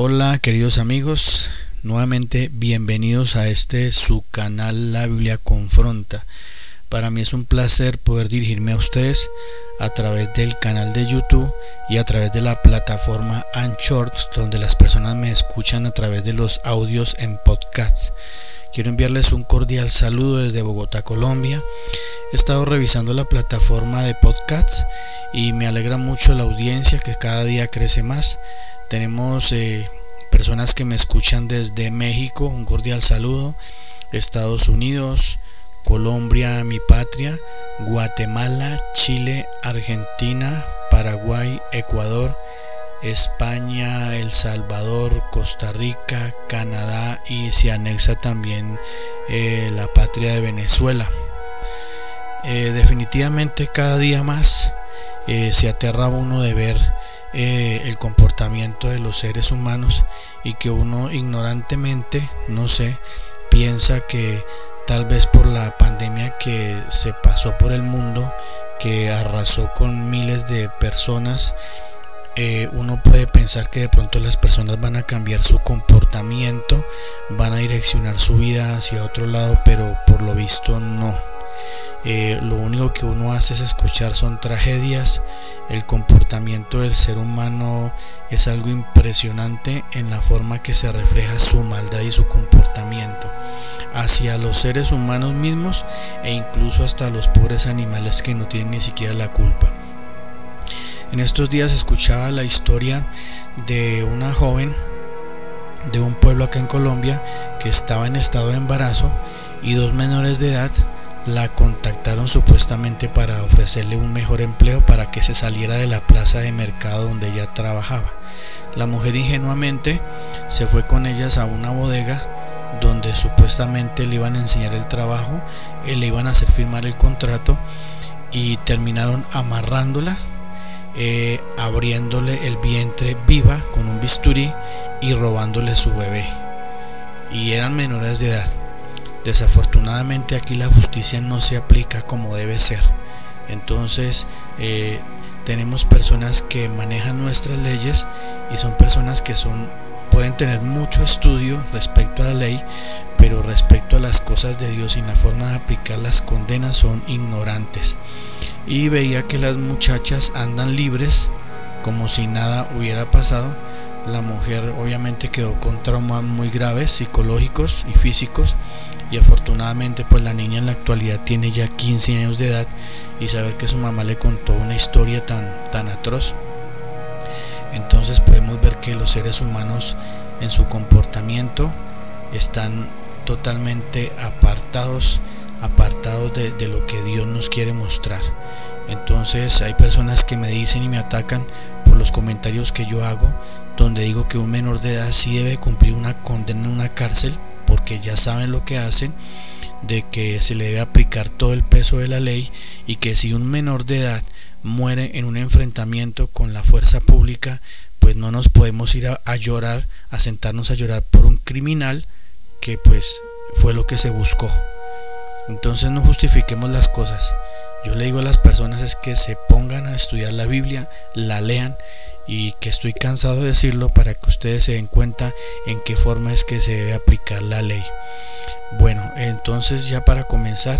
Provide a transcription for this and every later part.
Hola queridos amigos, nuevamente bienvenidos a este su canal La Biblia Confronta. Para mí es un placer poder dirigirme a ustedes a través del canal de YouTube y a través de la plataforma Anchor, donde las personas me escuchan a través de los audios en podcasts. Quiero enviarles un cordial saludo desde Bogotá, Colombia. He estado revisando la plataforma de podcasts y me alegra mucho la audiencia que cada día crece más. Tenemos eh, personas que me escuchan desde México, un cordial saludo, Estados Unidos, Colombia, mi patria, Guatemala, Chile, Argentina, Paraguay, Ecuador, España, El Salvador, Costa Rica, Canadá y se anexa también eh, la patria de Venezuela. Eh, definitivamente cada día más se aterra uno de ver eh, el comportamiento de los seres humanos y que uno ignorantemente, no sé, piensa que tal vez por la pandemia que se pasó por el mundo, que arrasó con miles de personas, eh, uno puede pensar que de pronto las personas van a cambiar su comportamiento, van a direccionar su vida hacia otro lado, pero por lo visto no. Eh, lo único que uno hace es escuchar son tragedias. El comportamiento del ser humano es algo impresionante en la forma que se refleja su maldad y su comportamiento hacia los seres humanos mismos e incluso hasta los pobres animales que no tienen ni siquiera la culpa. En estos días escuchaba la historia de una joven de un pueblo acá en Colombia que estaba en estado de embarazo y dos menores de edad la contactaron supuestamente para ofrecerle un mejor empleo para que se saliera de la plaza de mercado donde ella trabajaba. La mujer ingenuamente se fue con ellas a una bodega donde supuestamente le iban a enseñar el trabajo, eh, le iban a hacer firmar el contrato y terminaron amarrándola, eh, abriéndole el vientre viva con un bisturí y robándole su bebé. Y eran menores de edad. Desafortunadamente aquí la justicia no se aplica como debe ser. Entonces eh, tenemos personas que manejan nuestras leyes y son personas que son pueden tener mucho estudio respecto a la ley, pero respecto a las cosas de Dios y la forma de aplicar las condenas son ignorantes. Y veía que las muchachas andan libres como si nada hubiera pasado la mujer obviamente quedó con traumas muy graves psicológicos y físicos y afortunadamente pues la niña en la actualidad tiene ya 15 años de edad y saber que su mamá le contó una historia tan, tan atroz. Entonces podemos ver que los seres humanos en su comportamiento están totalmente apartados, apartados de, lo que Dios nos quiere mostrar. Entonces hay personas que me dicen y me atacan los comentarios que yo hago donde digo que un menor de edad sí debe cumplir una condena en una cárcel porque ya saben lo que hacen, de que se le debe aplicar todo el peso de la ley y que si un menor de edad muere en un enfrentamiento con la fuerza pública, pues no nos podemos ir a, a llorar, a sentarnos a llorar por un criminal que pues fue lo que se buscó. Entonces no justifiquemos las cosas. Yo le digo a las personas es que se pongan a estudiar la Biblia, la lean y que estoy cansado de decirlo para que ustedes se den cuenta en qué forma es que se debe aplicar la ley. Bueno, entonces ya para comenzar,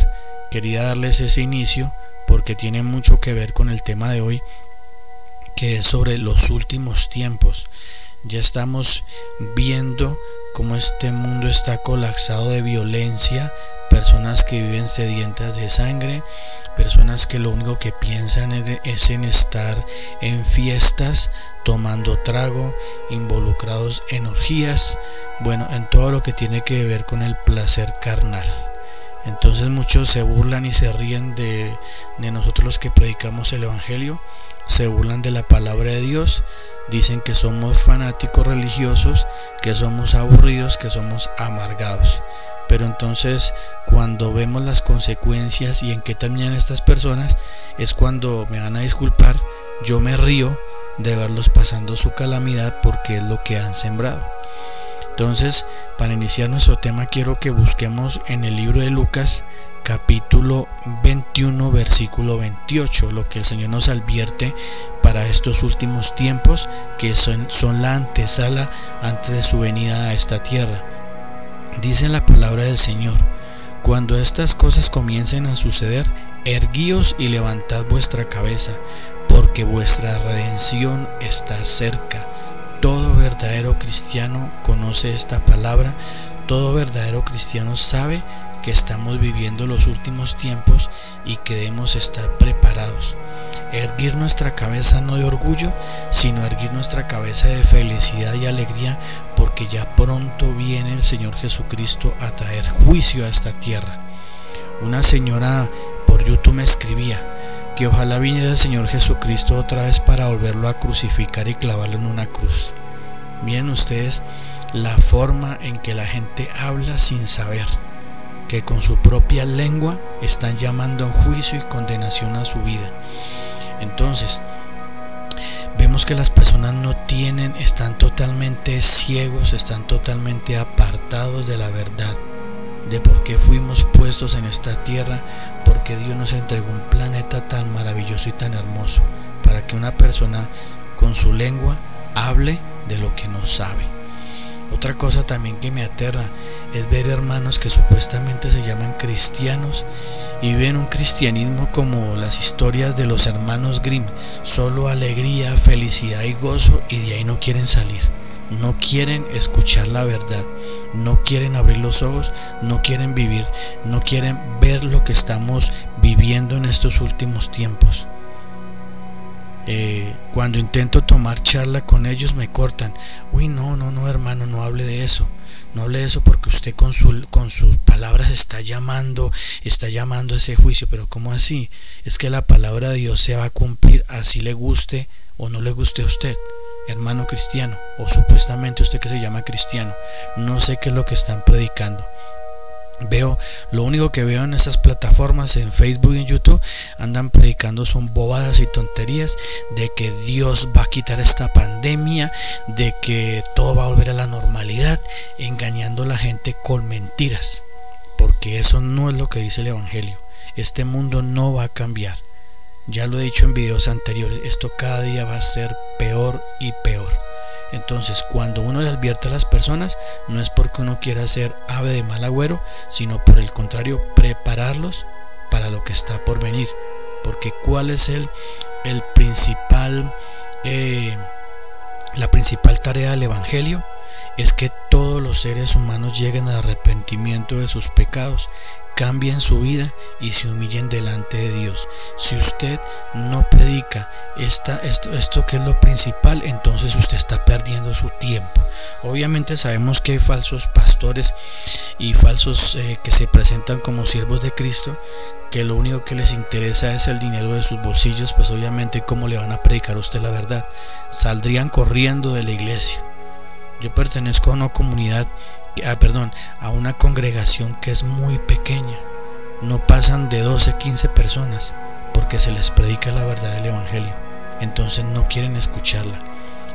quería darles ese inicio porque tiene mucho que ver con el tema de hoy, que es sobre los últimos tiempos. Ya estamos viendo cómo este mundo está colapsado de violencia, personas que viven sedientas de sangre, personas que lo único que piensan es en estar en fiestas, tomando trago, involucrados en orgías, bueno, en todo lo que tiene que ver con el placer carnal. Entonces muchos se burlan y se ríen de, de nosotros los que predicamos el Evangelio, se burlan de la palabra de Dios, dicen que somos fanáticos religiosos, que somos aburridos, que somos amargados. Pero entonces cuando vemos las consecuencias y en qué terminan estas personas, es cuando me van a disculpar, yo me río de verlos pasando su calamidad porque es lo que han sembrado. Entonces, para iniciar nuestro tema quiero que busquemos en el libro de Lucas capítulo 21, versículo 28, lo que el Señor nos advierte para estos últimos tiempos, que son, son la antesala antes de su venida a esta tierra. Dice la palabra del Señor, cuando estas cosas comiencen a suceder, erguíos y levantad vuestra cabeza, porque vuestra redención está cerca. Todo verdadero cristiano conoce esta palabra, todo verdadero cristiano sabe que estamos viviendo los últimos tiempos y que debemos estar preparados. Erguir nuestra cabeza no de orgullo, sino erguir nuestra cabeza de felicidad y alegría, porque ya pronto viene el Señor Jesucristo a traer juicio a esta tierra. Una señora por YouTube me escribía que ojalá viniera el Señor Jesucristo otra vez para volverlo a crucificar y clavarlo en una cruz. Miren ustedes la forma en que la gente habla sin saber que con su propia lengua están llamando a juicio y condenación a su vida. Entonces, vemos que las personas no tienen, están totalmente ciegos, están totalmente apartados de la verdad, de por qué fuimos puestos en esta tierra, porque Dios nos entregó un planeta tan maravilloso y tan hermoso, para que una persona con su lengua hable de lo que no sabe. Otra cosa también que me aterra es ver hermanos que supuestamente se llaman cristianos y ven un cristianismo como las historias de los hermanos Grimm, solo alegría, felicidad y gozo y de ahí no quieren salir. No quieren escuchar la verdad, no quieren abrir los ojos, no quieren vivir, no quieren ver lo que estamos viviendo en estos últimos tiempos. Eh, cuando intento tomar charla con ellos me cortan. Uy, no, no, no, hermano, no hable de eso. No hable de eso porque usted con, su, con sus palabras está llamando, está llamando a ese juicio. Pero ¿cómo así? Es que la palabra de Dios se va a cumplir así le guste o no le guste a usted, hermano cristiano, o supuestamente usted que se llama cristiano. No sé qué es lo que están predicando. Veo, lo único que veo en esas plataformas, en Facebook y en YouTube, andan predicando son bobadas y tonterías de que Dios va a quitar esta pandemia, de que todo va a volver a la normalidad, engañando a la gente con mentiras. Porque eso no es lo que dice el Evangelio. Este mundo no va a cambiar. Ya lo he dicho en videos anteriores, esto cada día va a ser peor y peor. Entonces, cuando uno le advierte a las personas, no es porque uno quiera ser ave de mal agüero, sino por el contrario, prepararlos para lo que está por venir. Porque cuál es el, el principal, eh, la principal tarea del Evangelio, es que todos los seres humanos lleguen al arrepentimiento de sus pecados, cambien su vida y se humillen delante de Dios. Si usted no predica esta, esto, esto que es lo principal, entonces usted está perdiendo su tiempo. Obviamente sabemos que hay falsos pastores y falsos eh, que se presentan como siervos de Cristo, que lo único que les interesa es el dinero de sus bolsillos, pues obviamente cómo le van a predicar a usted la verdad. Saldrían corriendo de la iglesia. Yo pertenezco a una comunidad, ah, perdón, a una congregación que es muy pequeña. No pasan de 12, 15 personas porque se les predica la verdad del Evangelio. Entonces no quieren escucharla.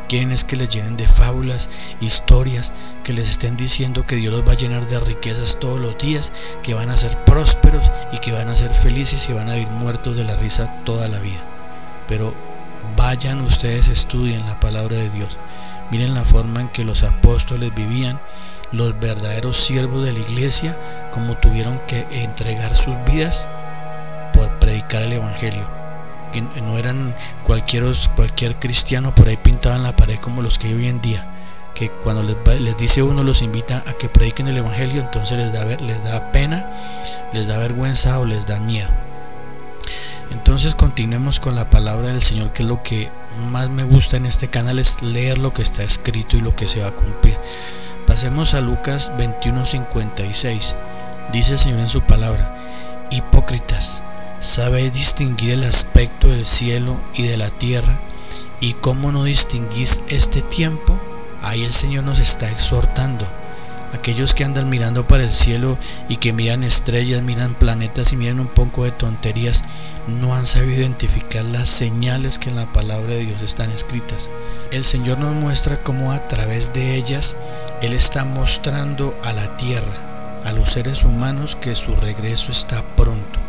Quieren es que les llenen de fábulas, historias, que les estén diciendo que Dios los va a llenar de riquezas todos los días, que van a ser prósperos y que van a ser felices y van a vivir muertos de la risa toda la vida. Pero vayan ustedes, estudien la palabra de Dios. Miren la forma en que los apóstoles vivían, los verdaderos siervos de la iglesia, como tuvieron que entregar sus vidas por predicar el Evangelio. Que no eran cualquier, cualquier cristiano por ahí pintado en la pared como los que hay hoy en día. Que cuando les, les dice uno, los invita a que prediquen el Evangelio, entonces les da, les da pena, les da vergüenza o les da miedo. Entonces continuemos con la palabra del Señor, que es lo que más me gusta en este canal, es leer lo que está escrito y lo que se va a cumplir. Pasemos a Lucas 21:56. Dice el Señor en su palabra, hipócritas, ¿sabéis distinguir el aspecto del cielo y de la tierra? ¿Y cómo no distinguís este tiempo? Ahí el Señor nos está exhortando aquellos que andan mirando para el cielo y que miran estrellas, miran planetas y miran un poco de tonterías, no han sabido identificar las señales que en la palabra de Dios están escritas. El Señor nos muestra cómo a través de ellas Él está mostrando a la tierra a los seres humanos que su regreso está pronto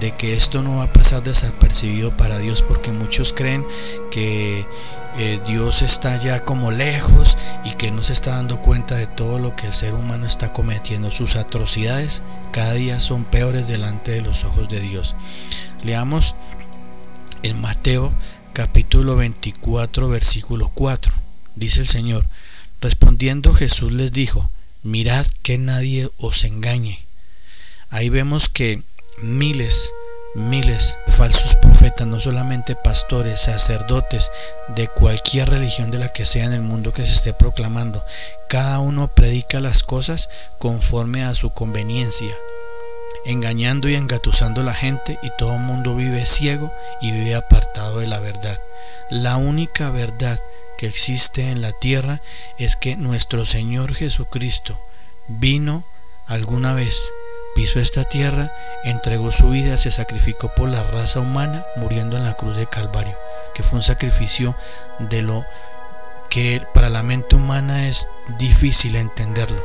de que esto no va a pasar desapercibido para Dios porque muchos creen que eh, Dios está ya como lejos y que no se está dando cuenta de todo lo que el ser humano está cometiendo. Sus atrocidades cada día son peores delante de los ojos de Dios. Leamos en Mateo capítulo 24 versículo 4. Dice el Señor, respondiendo Jesús les dijo, mirad que nadie os engañe. Ahí vemos que miles, miles de falsos profetas, no solamente pastores, sacerdotes de cualquier religión de la que sea en el mundo que se esté proclamando. Cada uno predica las cosas conforme a su conveniencia, engañando y engatusando a la gente y todo el mundo vive ciego y vive apartado de la verdad. La única verdad que existe en la tierra es que nuestro Señor Jesucristo vino alguna vez pisó esta tierra, entregó su vida, se sacrificó por la raza humana, muriendo en la cruz de Calvario, que fue un sacrificio de lo que para la mente humana es difícil entenderlo.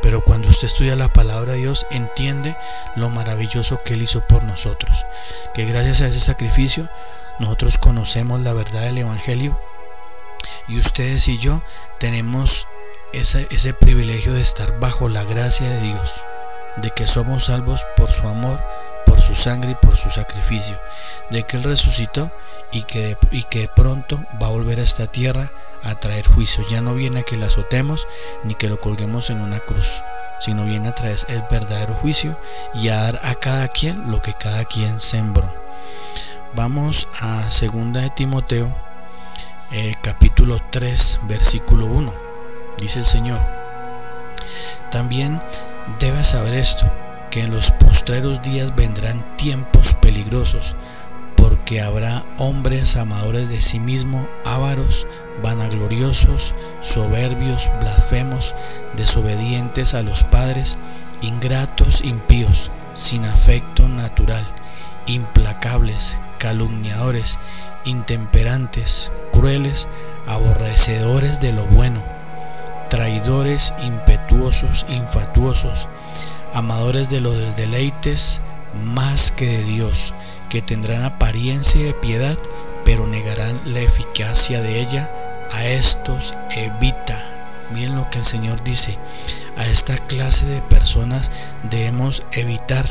Pero cuando usted estudia la palabra de Dios, entiende lo maravilloso que Él hizo por nosotros. Que gracias a ese sacrificio, nosotros conocemos la verdad del Evangelio. Y ustedes y yo tenemos ese, ese privilegio de estar bajo la gracia de Dios de que somos salvos por su amor, por su sangre y por su sacrificio, de que Él resucitó y que, y que pronto va a volver a esta tierra a traer juicio. Ya no viene a que la azotemos ni que lo colguemos en una cruz, sino viene a traer el verdadero juicio y a dar a cada quien lo que cada quien sembró. Vamos a 2 de Timoteo, eh, capítulo 3, versículo 1. Dice el Señor. También Debes saber esto, que en los postreros días vendrán tiempos peligrosos, porque habrá hombres amadores de sí mismo, ávaros, vanagloriosos, soberbios, blasfemos, desobedientes a los padres, ingratos, impíos, sin afecto natural, implacables, calumniadores, intemperantes, crueles, aborrecedores de lo bueno traidores, impetuosos, infatuosos, amadores de los deleites más que de Dios, que tendrán apariencia de piedad, pero negarán la eficacia de ella. A estos evita. Miren lo que el Señor dice. A esta clase de personas debemos evitar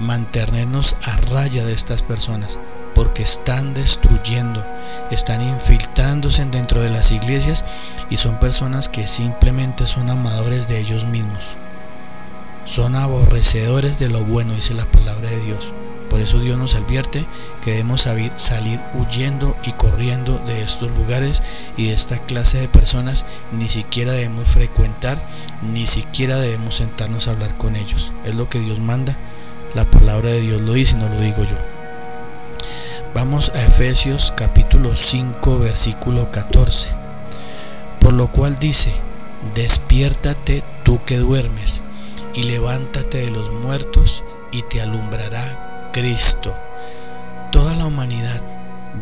mantenernos a raya de estas personas porque están destruyendo, están infiltrándose dentro de las iglesias y son personas que simplemente son amadores de ellos mismos. Son aborrecedores de lo bueno, dice la palabra de Dios. Por eso Dios nos advierte que debemos salir huyendo y corriendo de estos lugares y de esta clase de personas. Ni siquiera debemos frecuentar, ni siquiera debemos sentarnos a hablar con ellos. Es lo que Dios manda. La palabra de Dios lo dice, no lo digo yo. Vamos a Efesios capítulo 5 versículo 14. Por lo cual dice, despiértate tú que duermes, y levántate de los muertos, y te alumbrará Cristo. Toda la humanidad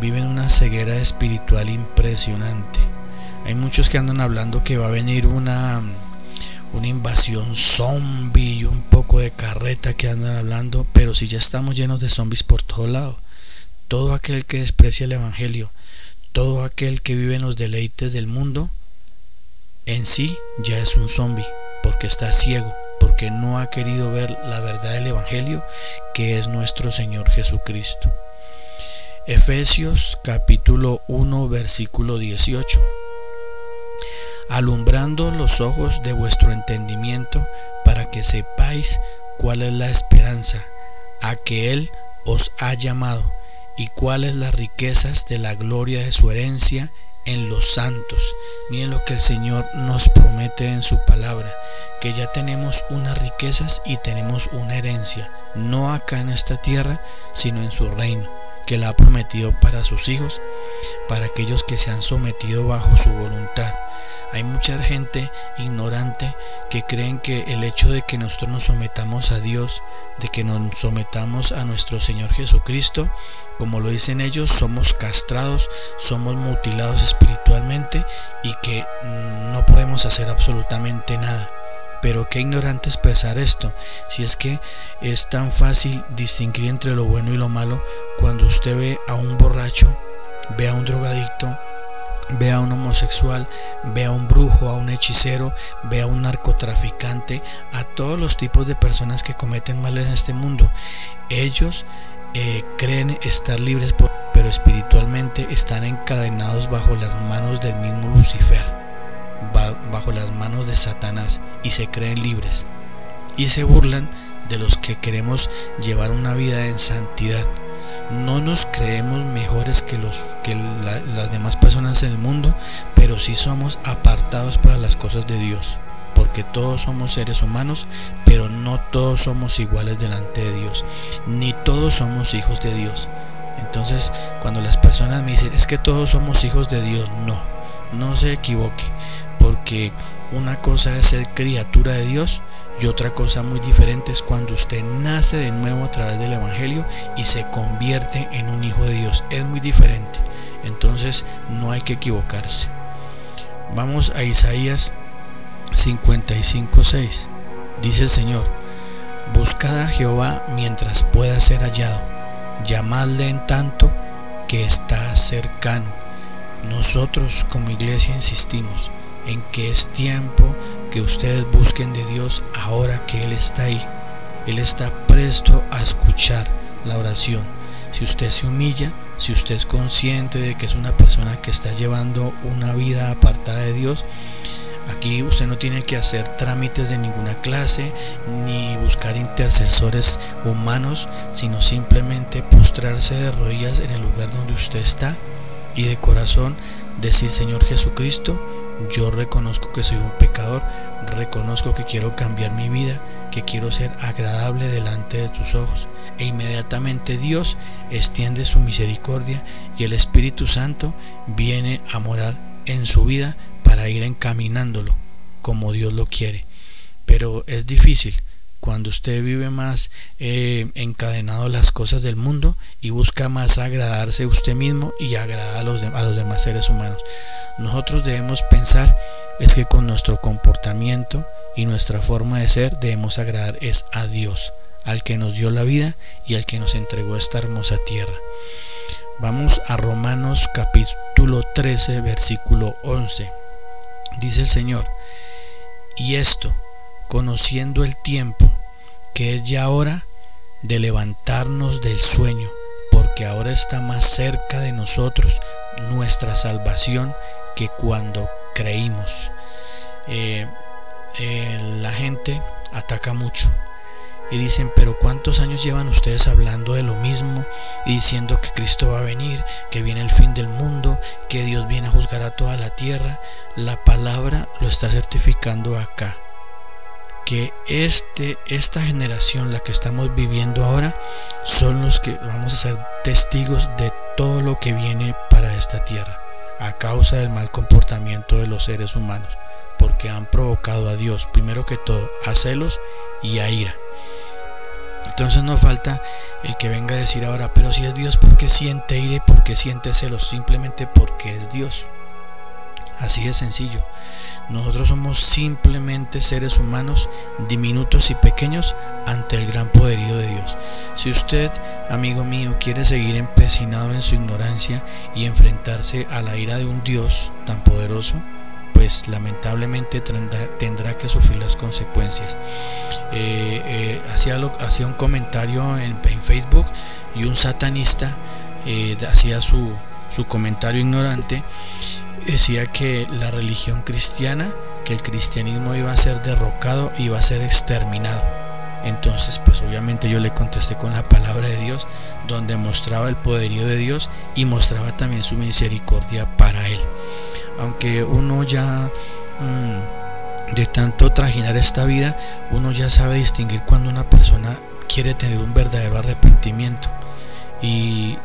vive en una ceguera espiritual impresionante. Hay muchos que andan hablando que va a venir una, una invasión zombie y un poco de carreta que andan hablando, pero si ya estamos llenos de zombies por todo lado. Todo aquel que desprecia el Evangelio, todo aquel que vive en los deleites del mundo, en sí ya es un zombi, porque está ciego, porque no ha querido ver la verdad del Evangelio, que es nuestro Señor Jesucristo. Efesios capítulo 1 versículo 18. Alumbrando los ojos de vuestro entendimiento, para que sepáis cuál es la esperanza a que Él os ha llamado y cuáles las riquezas de la gloria de su herencia en los santos. Miren lo que el Señor nos promete en su palabra, que ya tenemos unas riquezas y tenemos una herencia, no acá en esta tierra, sino en su reino, que la ha prometido para sus hijos, para aquellos que se han sometido bajo su voluntad. Hay mucha gente ignorante que creen que el hecho de que nosotros nos sometamos a Dios, de que nos sometamos a nuestro Señor Jesucristo, como lo dicen ellos, somos castrados, somos mutilados espiritualmente y que no podemos hacer absolutamente nada. Pero qué ignorante expresar esto, si es que es tan fácil distinguir entre lo bueno y lo malo cuando usted ve a un borracho, ve a un drogadicto, ve a un homosexual, ve a un brujo, a un hechicero, ve a un narcotraficante, a todos los tipos de personas que cometen mal en este mundo. Ellos eh, creen estar libres, pero espiritualmente están encadenados bajo las manos del mismo Lucifer, bajo las manos de Satanás y se creen libres. Y se burlan de los que queremos llevar una vida en santidad no nos creemos mejores que, los, que las demás personas en el mundo, pero sí somos apartados para las cosas de Dios. Porque todos somos seres humanos, pero no todos somos iguales delante de Dios. Ni todos somos hijos de Dios. Entonces, cuando las personas me dicen, es que todos somos hijos de Dios, no, no se equivoque. Porque una cosa es ser criatura de Dios y otra cosa muy diferente es cuando usted nace de nuevo a través del Evangelio y se convierte en un hijo de Dios. Es muy diferente. Entonces no hay que equivocarse. Vamos a Isaías 55.6. Dice el Señor, buscad a Jehová mientras pueda ser hallado, llamadle en tanto que está cercano. Nosotros como iglesia insistimos en que es tiempo que ustedes busquen de Dios ahora que Él está ahí. Él está presto a escuchar la oración. Si usted se humilla, si usted es consciente de que es una persona que está llevando una vida apartada de Dios, Aquí usted no tiene que hacer trámites de ninguna clase ni buscar intercesores humanos, sino simplemente postrarse de rodillas en el lugar donde usted está y de corazón decir Señor Jesucristo, yo reconozco que soy un pecador, reconozco que quiero cambiar mi vida, que quiero ser agradable delante de tus ojos. E inmediatamente Dios extiende su misericordia y el Espíritu Santo viene a morar en su vida para ir encaminándolo como Dios lo quiere. Pero es difícil cuando usted vive más eh, encadenado a las cosas del mundo y busca más agradarse usted mismo y agradar a los, a los demás seres humanos. Nosotros debemos pensar es que con nuestro comportamiento y nuestra forma de ser debemos agradar es a Dios, al que nos dio la vida y al que nos entregó esta hermosa tierra. Vamos a Romanos capítulo 13 versículo 11. Dice el Señor, y esto, conociendo el tiempo, que es ya hora de levantarnos del sueño, porque ahora está más cerca de nosotros nuestra salvación que cuando creímos. Eh, eh, la gente ataca mucho y dicen, pero ¿cuántos años llevan ustedes hablando de lo mismo y diciendo que Cristo va a venir, que viene el fin del mundo, que Dios viene a juzgar a toda la tierra? La palabra lo está certificando acá que este, esta generación, la que estamos viviendo ahora, son los que vamos a ser testigos de todo lo que viene para esta tierra, a causa del mal comportamiento de los seres humanos, porque han provocado a Dios, primero que todo, a celos y a ira. Entonces no falta el que venga a decir ahora, pero si es Dios, ¿por qué siente ira y por qué siente celos? Simplemente porque es Dios. Así de sencillo. Nosotros somos simplemente seres humanos diminutos y pequeños ante el gran poderío de Dios. Si usted, amigo mío, quiere seguir empecinado en su ignorancia y enfrentarse a la ira de un Dios tan poderoso, pues lamentablemente tendrá, que sufrir las consecuencias. Eh, eh, hacía, un comentario en, Facebook y un satanista eh, hacía su, su comentario ignorante decía que la religión cristiana, que el cristianismo iba a ser derrocado, iba a ser exterminado. Entonces, pues obviamente yo le contesté con la palabra de Dios, donde mostraba el poderío de Dios y mostraba también su misericordia para él. Aunque uno ya mm, de tanto trajinar esta vida, uno ya sabe distinguir cuando una persona quiere tener un verdadero arrepentimiento. Y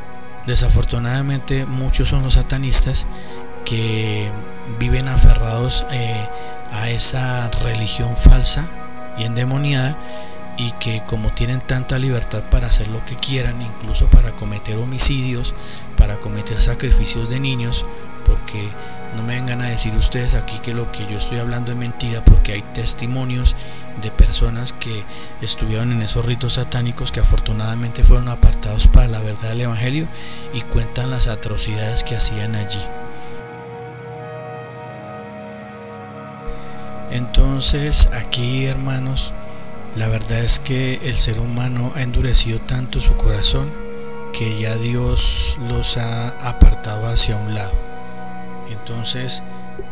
desafortunadamente muchos son los satanistas que viven aferrados eh, a esa religión falsa y endemoniada y que como tienen tanta libertad para hacer lo que quieran, incluso para cometer homicidios, para cometer sacrificios de niños, porque no me vengan a decir ustedes aquí que lo que yo estoy hablando es mentira, porque hay testimonios de personas que estuvieron en esos ritos satánicos que afortunadamente fueron apartados para la verdad del Evangelio y cuentan las atrocidades que hacían allí. Entonces aquí hermanos, la verdad es que el ser humano ha endurecido tanto su corazón que ya Dios los ha apartado hacia un lado. Entonces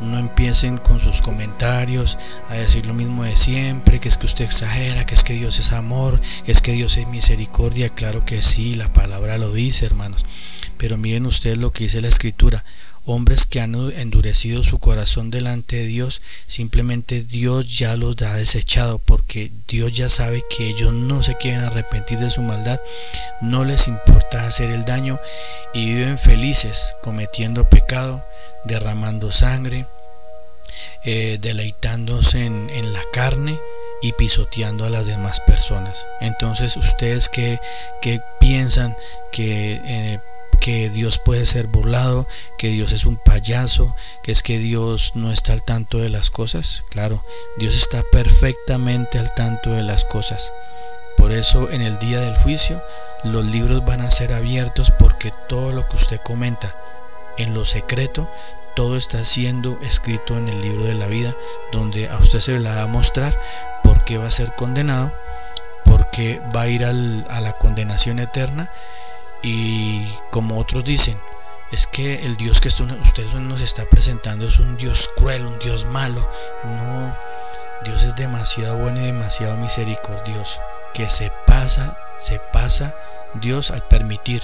no empiecen con sus comentarios a decir lo mismo de siempre, que es que usted exagera, que es que Dios es amor, que es que Dios es misericordia. Claro que sí, la palabra lo dice, hermanos. Pero miren ustedes lo que dice la escritura hombres que han endurecido su corazón delante de Dios, simplemente Dios ya los ha desechado porque Dios ya sabe que ellos no se quieren arrepentir de su maldad, no les importa hacer el daño y viven felices cometiendo pecado, derramando sangre, eh, deleitándose en, la carne y pisoteando a las demás personas. Entonces ustedes que, piensan que eh, que Dios puede ser burlado, que Dios es un payaso, que es que Dios no está al tanto de las cosas. Claro, Dios está perfectamente al tanto de las cosas. Por eso en el día del juicio los libros van a ser abiertos porque todo lo que usted comenta en lo secreto, todo está siendo escrito en el libro de la vida, donde a usted se le va a mostrar por qué va a ser condenado, por qué va a ir a la condenación eterna y como otros dicen, es que el Dios que usted nos está presentando es un Dios cruel, un Dios malo. No, Dios es demasiado bueno y demasiado misericordioso. Que se pasa, se pasa Dios al permitir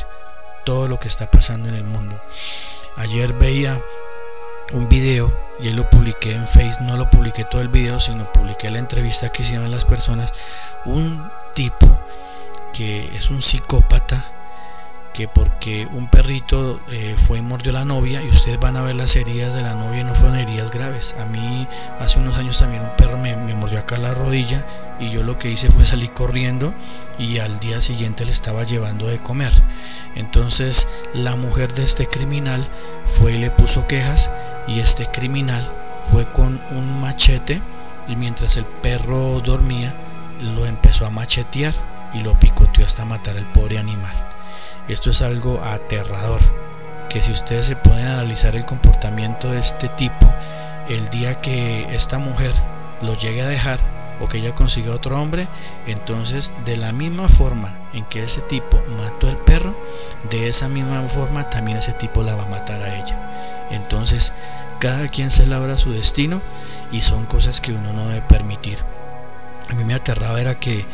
todo lo que está pasando en el mundo. Ayer veía un video y lo publiqué en Facebook, no lo publiqué todo el video, sino publiqué la entrevista que hicieron las personas. Un tipo que es un psicópata que porque un perrito eh, fue y mordió la novia y ustedes van a ver las heridas de la novia y no fueron heridas graves. A mí hace unos años también un perro me, mordió acá la rodilla y yo lo que hice fue salir corriendo y al día siguiente le estaba llevando de comer. Entonces la mujer de este criminal fue y le puso quejas y este criminal fue con un machete y mientras el perro dormía lo empezó a machetear y lo picoteó hasta matar al pobre animal. Esto es algo aterrador, que si ustedes se pueden analizar el comportamiento de este tipo, el día que esta mujer lo llegue a dejar o que ella consiga otro hombre, entonces de la misma forma en que ese tipo mató al perro, de esa misma forma también ese tipo la va a matar a ella. Entonces, cada quien se labra su destino y son cosas que uno no debe permitir a mí me aterraba era que,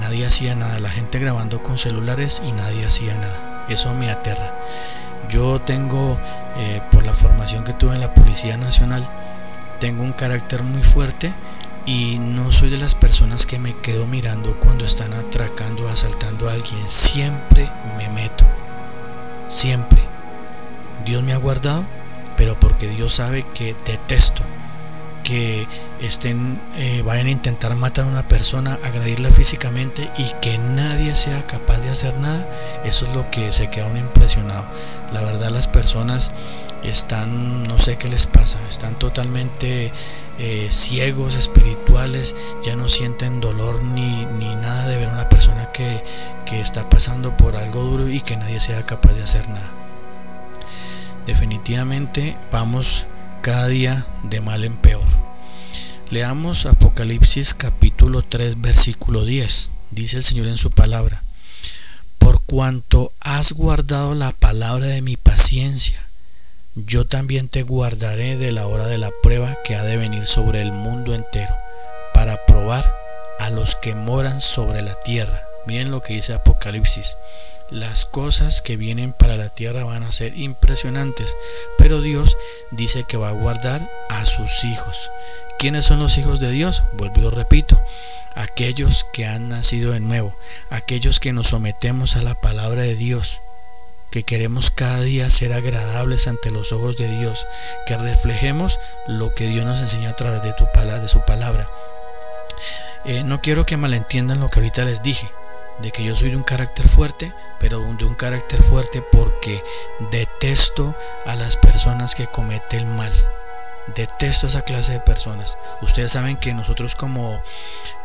nadie hacía nada, la gente grabando con celulares y nadie hacía nada. Eso me aterra. Yo tengo, eh, por la formación que tuve en la Policía Nacional, tengo un carácter muy fuerte y no soy de las personas que me quedo mirando cuando están atracando o asaltando a alguien. Siempre me meto. Siempre. Dios me ha guardado, pero porque Dios sabe que detesto que estén eh, vayan a intentar matar a una persona, agredirla físicamente y que nadie sea capaz de hacer nada, eso es lo que se queda uno impresionado. La verdad las personas están, no sé qué les pasa, están totalmente eh, ciegos, espirituales, ya no sienten dolor ni, ni nada de ver a una persona que, que está pasando por algo duro y que nadie sea capaz de hacer nada. Definitivamente vamos cada día de mal en peor. Leamos Apocalipsis capítulo 3 versículo 10. Dice el Señor en su palabra, por cuanto has guardado la palabra de mi paciencia, yo también te guardaré de la hora de la prueba que ha de venir sobre el mundo entero, para probar a los que moran sobre la tierra. Miren lo que dice Apocalipsis las cosas que vienen para la tierra van a ser impresionantes, pero Dios dice que va a guardar a sus hijos. ¿Quiénes son los hijos de Dios? Vuelvo y repito, aquellos que han nacido de nuevo, aquellos que nos sometemos a la palabra de Dios, que queremos cada día ser agradables ante los ojos de Dios, que reflejemos lo que Dios nos enseña a través de, tu, de su palabra. Eh, no quiero que malentiendan lo que ahorita les dije, de que yo soy de un carácter fuerte, pero de un carácter fuerte porque detesto a las personas que cometen el mal. Detesto esa clase de personas. Ustedes saben que nosotros como,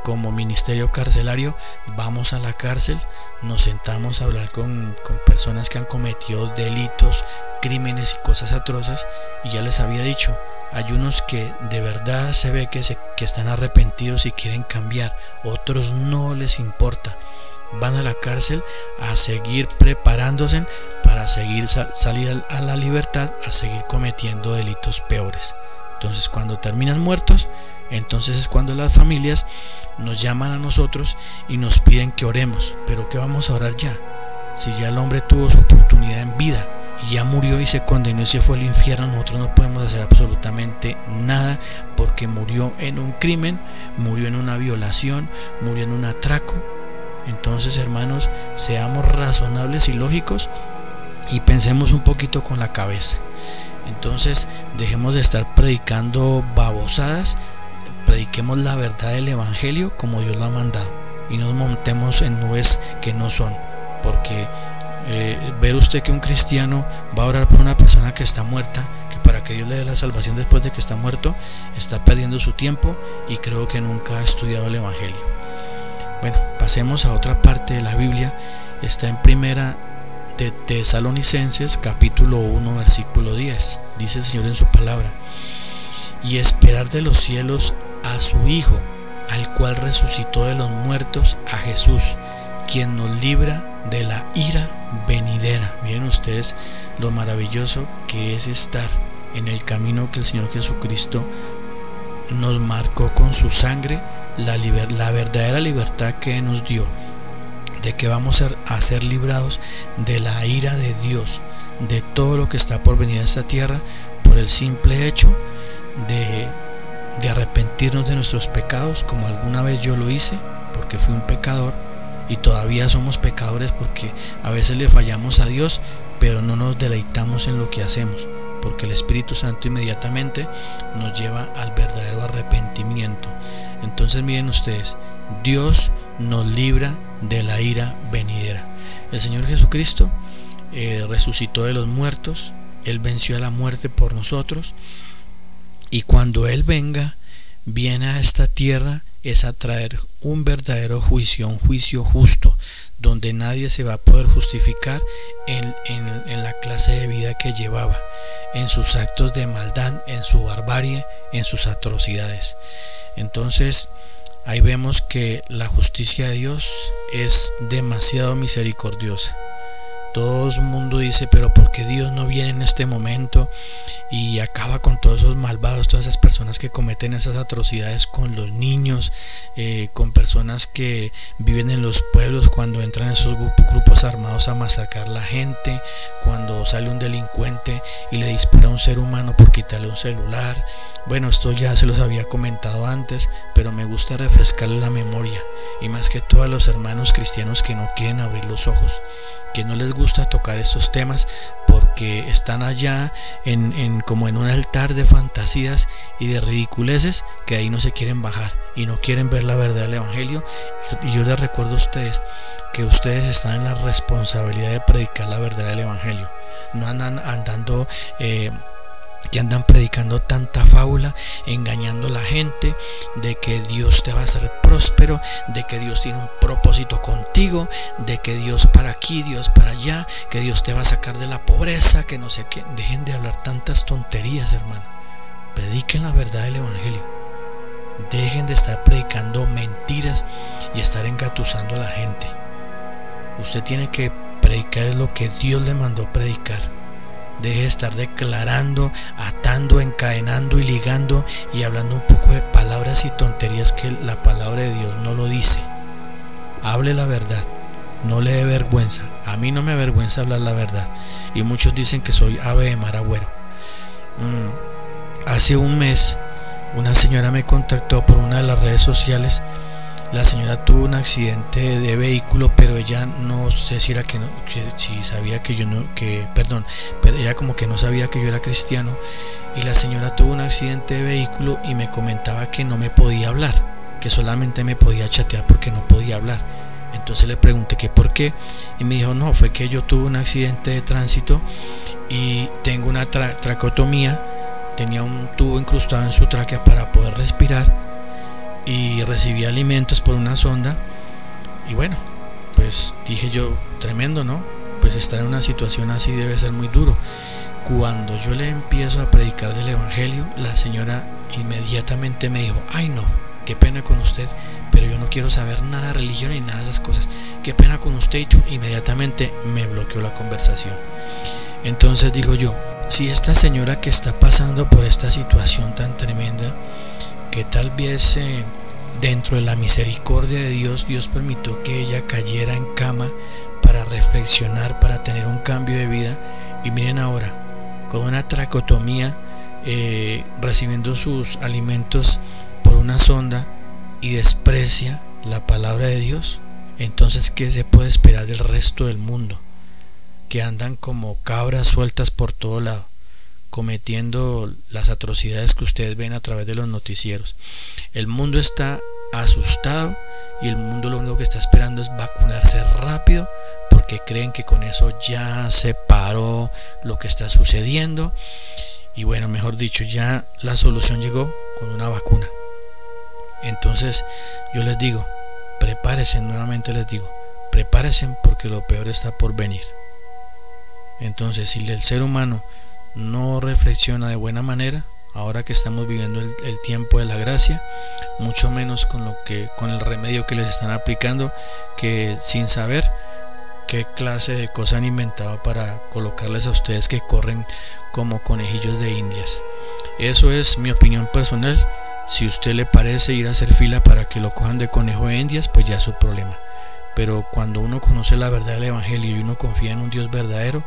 como ministerio carcelario vamos a la cárcel, nos sentamos a hablar con, con personas que han cometido delitos, crímenes y cosas atroces. Y ya les había dicho, hay unos que de verdad se ve que, se, que están arrepentidos y quieren cambiar. Otros no les importa. Van a la cárcel a seguir preparándose para seguir salir a la libertad, a seguir cometiendo delitos peores. Entonces cuando terminan muertos, entonces es cuando las familias nos llaman a nosotros y nos piden que oremos. Pero ¿qué vamos a orar ya? Si ya el hombre tuvo su oportunidad en vida y ya murió y se condenó y se fue al infierno, nosotros no podemos hacer absolutamente nada porque murió en un crimen, murió en una violación, murió en un atraco. Entonces, hermanos, seamos razonables y lógicos y pensemos un poquito con la cabeza. Entonces dejemos de estar predicando babosadas, prediquemos la verdad del Evangelio como Dios lo ha mandado y no nos montemos en nubes que no son, porque eh, ver usted que un cristiano va a orar por una persona que está muerta, que para que Dios le dé la salvación después de que está muerto, está perdiendo su tiempo y creo que nunca ha estudiado el Evangelio. Bueno, pasemos a otra parte de la Biblia. Está en primera de Tesalonicenses capítulo 1 versículo 10. Dice el Señor en su palabra. Y esperar de los cielos a su Hijo, al cual resucitó de los muertos, a Jesús, quien nos libra de la ira venidera. Miren ustedes lo maravilloso que es estar en el camino que el Señor Jesucristo nos marcó con su sangre, la, la verdadera libertad que nos dio de que vamos a ser librados de la ira de Dios, de todo lo que está por venir a esta tierra, por el simple hecho de, de arrepentirnos de nuestros pecados, como alguna vez yo lo hice, porque fui un pecador, y todavía somos pecadores porque a veces le fallamos a Dios, pero no nos deleitamos en lo que hacemos, porque el Espíritu Santo inmediatamente nos lleva al verdadero arrepentimiento. Entonces miren ustedes, Dios nos libra de la ira venidera. El Señor Jesucristo eh, resucitó de los muertos, Él venció a la muerte por nosotros y cuando Él venga, viene a esta tierra es a traer un verdadero juicio, un juicio justo, donde nadie se va a poder justificar en, en, la clase de vida que llevaba, en sus actos de maldad, en su barbarie, en sus atrocidades. Entonces, ahí vemos que la justicia de Dios es demasiado misericordiosa. Todo el mundo dice, pero ¿por qué Dios no viene en este momento y acaba con todos esos malvados, todas esas personas que cometen esas atrocidades con los niños, eh, con personas que viven en los pueblos cuando entran esos grupos armados a masacrar la gente, cuando sale un delincuente y le dispara a un ser humano por quitarle un celular? Bueno, esto ya se los había comentado antes, pero me gusta refrescarle la memoria y más que todo a los hermanos cristianos que no quieren abrir los ojos, que no les gusta tocar estos temas porque están allá en, como en un altar de fantasías y de ridiculeces que ahí no se quieren bajar y no quieren ver la verdad del Evangelio. Y yo les recuerdo a ustedes que ustedes están en la responsabilidad de predicar la verdad del Evangelio. No andan andando... Eh, que andan predicando tanta fábula, engañando a la gente de que Dios te va a hacer próspero, de que Dios tiene un propósito contigo, de que Dios para aquí, Dios para allá, que Dios te va a sacar de la pobreza, que no sé qué. Dejen de hablar tantas tonterías, hermano. Prediquen la verdad del Evangelio. Dejen de estar predicando mentiras y estar engatusando a la gente. Usted tiene que predicar lo que Dios le mandó predicar. Deje de estar declarando, atando, encadenando y ligando y hablando un poco de palabras y tonterías que la palabra de Dios no lo dice. Hable la verdad, no le dé vergüenza. A mí no me avergüenza hablar la verdad. Y muchos dicen que soy ave de mar agüero. Mm, hace un mes una señora me contactó por una de las redes sociales la señora tuvo un accidente de vehículo, pero ella no sé si era que, no, si sabía que yo no, que, perdón, pero ella como que no sabía que yo era cristiano. Y la señora tuvo un accidente de vehículo y me comentaba que no me podía hablar, que solamente me podía chatear porque no podía hablar. Entonces le pregunté que por qué y me dijo, no, fue que yo tuve un accidente de tránsito y tengo una tracotomía, tenía un tubo incrustado en su tráquea para poder respirar y recibí alimentos por una sonda y bueno, pues dije yo, tremendo, ¿no? Pues estar en una situación así debe ser muy duro. Cuando yo le empiezo a predicar del Evangelio, la señora inmediatamente me dijo, ay no, qué pena con usted, pero yo no quiero saber nada de religión ni nada de esas cosas. Qué pena con usted y tú. Inmediatamente me bloqueó la conversación. Entonces digo yo, si esta señora que está pasando por esta situación tan tremenda, que tal vez eh, dentro de la misericordia de Dios, Dios permitió que ella cayera en cama para reflexionar, para tener un cambio de vida, y miren ahora, con una tracotomía, eh, recibiendo sus alimentos por una sonda y desprecia la palabra de Dios, entonces ¿qué se puede esperar del resto del mundo? Que andan como cabras sueltas por todo lado, cometiendo las atrocidades que ustedes ven a través de los noticieros. El mundo está asustado y el mundo lo único que está esperando es vacunarse rápido porque creen que con eso ya se paró lo que está sucediendo. Y bueno, mejor dicho, ya la solución llegó con una vacuna. Entonces yo les digo, prepárense, nuevamente les digo, prepárense porque lo peor está por venir. Entonces si el ser humano no reflexiona de buena manera, ahora que estamos viviendo el, tiempo de la gracia, mucho menos con lo que con el remedio que les están aplicando, que sin saber qué clase de cosa han inventado para colocarles a ustedes que corren como conejillos de indias. Eso es mi opinión personal. Si usted le parece ir a hacer fila para que lo cojan de conejo de indias, pues ya es su problema. Pero cuando uno conoce la verdad del Evangelio y uno confía en un Dios verdadero,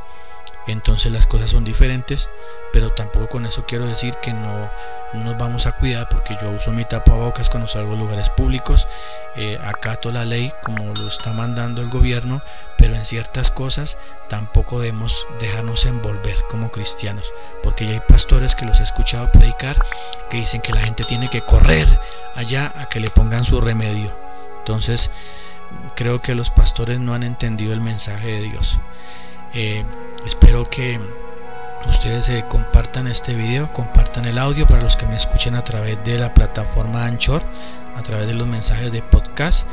entonces las cosas son diferentes, pero tampoco con eso quiero decir que no, nos vamos a cuidar porque yo uso mi tapabocas cuando salgo a lugares públicos, eh, acato la ley como lo está mandando el gobierno, pero en ciertas cosas tampoco debemos dejarnos envolver como cristianos, porque ya hay pastores que los he escuchado predicar que dicen que la gente tiene que correr allá a que le pongan su remedio. Entonces, creo que los pastores no han entendido el mensaje de Dios. Eh, espero que ustedes eh, compartan este video, compartan el audio para los que me escuchen a través de la plataforma Anchor, a través de los mensajes de podcast.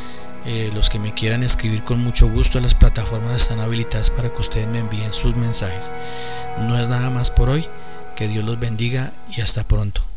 Eh, los que me quieran escribir con mucho gusto, las plataformas están habilitadas para que ustedes me envíen sus mensajes. No es nada más por hoy, que Dios los bendiga y hasta pronto.